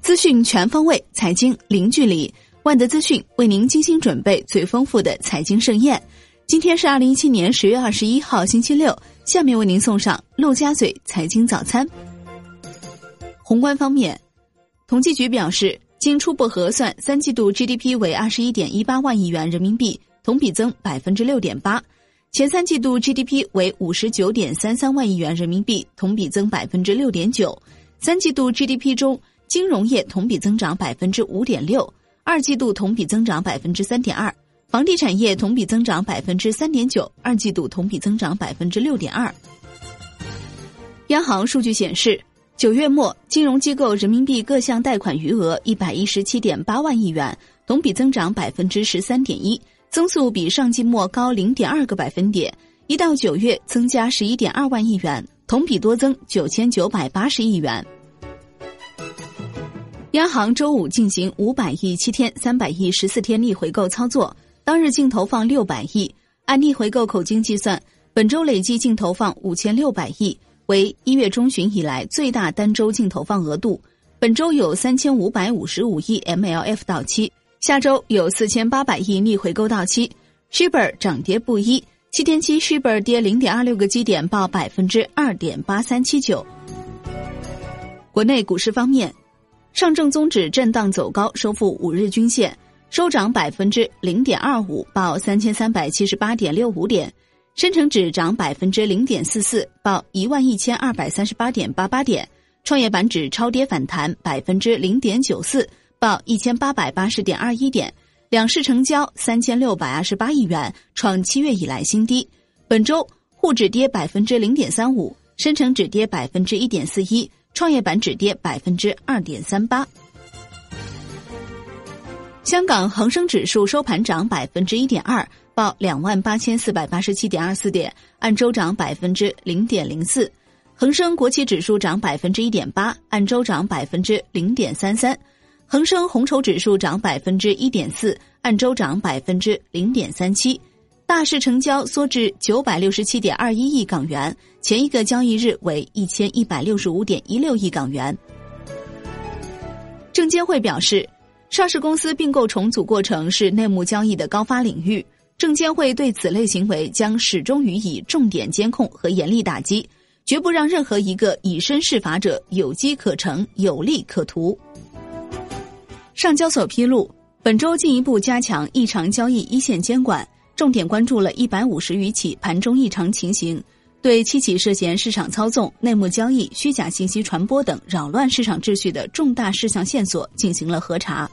资讯全方位，财经零距离。万德资讯为您精心准备最丰富的财经盛宴。今天是二零一七年十月二十一号，星期六。下面为您送上陆家嘴财经早餐。宏观方面，统计局表示，经初步核算，三季度 GDP 为二十一点一八万亿元人民币，同比增百分之六点八；前三季度 GDP 为五十九点三三万亿元人民币，同比增百分之六点九。三季度 GDP 中，金融业同比增长百分之五点六，二季度同比增长百分之三点二。房地产业同比增长百分之三点九，二季度同比增长百分之六点二。央行数据显示，九月末金融机构人民币各项贷款余额一百一十七点八万亿元，同比增长百分之十三点一，增速比上季末高零点二个百分点。一到九月增加十一点二万亿元，同比多增九千九百八十亿元。央行周五进行五百亿七天、三百亿十四天逆回购操作。当日净投放六百亿，按逆回购口径计算，本周累计净投放五千六百亿，为一月中旬以来最大单周净投放额度。本周有三千五百五十五亿 MLF 到期，下周有四千八百亿逆回购到期。Shibor 涨跌不一，七天期 Shibor 跌零点二六个基点，报百分之二点八三七九。国内股市方面，上证综指震荡走高，收复五日均线。收涨百分之零点二五，报三千三百七十八点六五点；深成指涨百分之零点四四，报一万一千二百三十八点八八点；创业板指超跌反弹百分之零点九四，报一千八百八十点二一点。两市成交三千六百二十八亿元，创七月以来新低。本周沪指跌百分之零点三五，深成指跌百分之一点四一，创业板指跌百分之二点三八。香港恒生指数收盘涨百分之一点二，报两万八千四百八十七点二四点，按周涨百分之零点零四。恒生国企指数涨百分之一点八，按周涨百分之零点三三。恒生红筹指数涨百分之一点四，按周涨百分之零点三七。大市成交缩至九百六十七点二一亿港元，前一个交易日为一千一百六十五点一六亿港元。证监会表示。上市公司并购重组过程是内幕交易的高发领域，证监会对此类行为将始终予以重点监控和严厉打击，绝不让任何一个以身试法者有机可乘、有利可图。上交所披露，本周进一步加强异常交易一线监管，重点关注了一百五十余起盘中异常情形，对七起涉嫌市场操纵、内幕交易、虚假信息传播等扰乱市场秩序的重大事项线索进行了核查。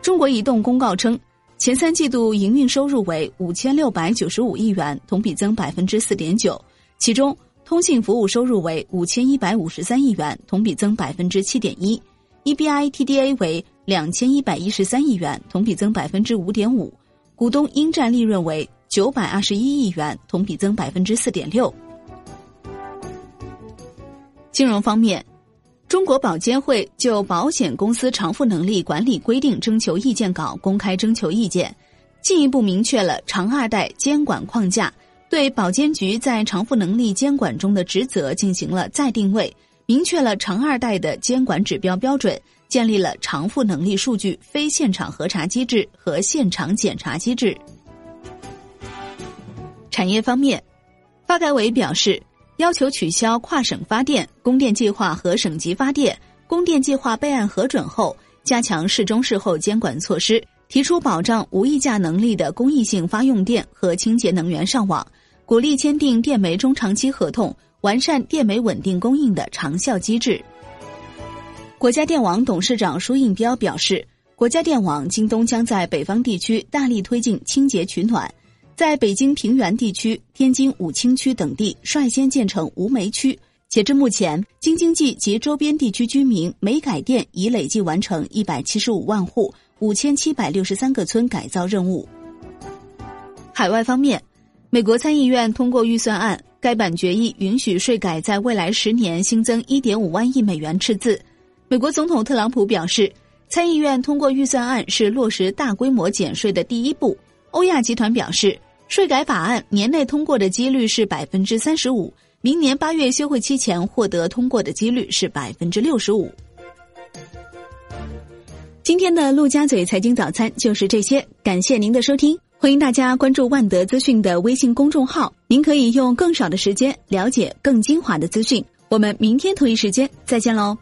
中国移动公告称，前三季度营运收入为五千六百九十五亿元，同比增百分之四点九。其中，通信服务收入为五千一百五十三亿元，同比增百分之七点一；EBITDA 为两千一百一十三亿元，同比增百分之五点五；股东应占利润为九百二十一亿元，同比增百分之四点六。金融方面。中国保监会就保险公司偿付能力管理规定征求意见稿公开征求意见，进一步明确了偿二代监管框架，对保监局在偿付能力监管中的职责进行了再定位，明确了偿二代的监管指标标准，建立了偿付能力数据非现场核查机制和现场检查机制。产业方面，发改委表示。要求取消跨省发电、供电计划和省级发电、供电计划备案核准后，加强事中事后监管措施，提出保障无议价能力的公益性发用电和清洁能源上网，鼓励签订电煤中长期合同，完善电煤稳定供应的长效机制。国家电网董事长舒应彪表示，国家电网京东将在北方地区大力推进清洁取暖。在北京平原地区、天津武清区等地率先建成无煤区。截至目前，京津冀及周边地区居民煤改电已累计完成一百七十五万户、五千七百六十三个村改造任务。海外方面，美国参议院通过预算案，该版决议允许税改在未来十年新增一点五万亿美元赤字。美国总统特朗普表示，参议院通过预算案是落实大规模减税的第一步。欧亚集团表示，税改法案年内通过的几率是百分之三十五，明年八月休会期前获得通过的几率是百分之六十五。今天的陆家嘴财经早餐就是这些，感谢您的收听，欢迎大家关注万德资讯的微信公众号，您可以用更少的时间了解更精华的资讯。我们明天同一时间再见喽。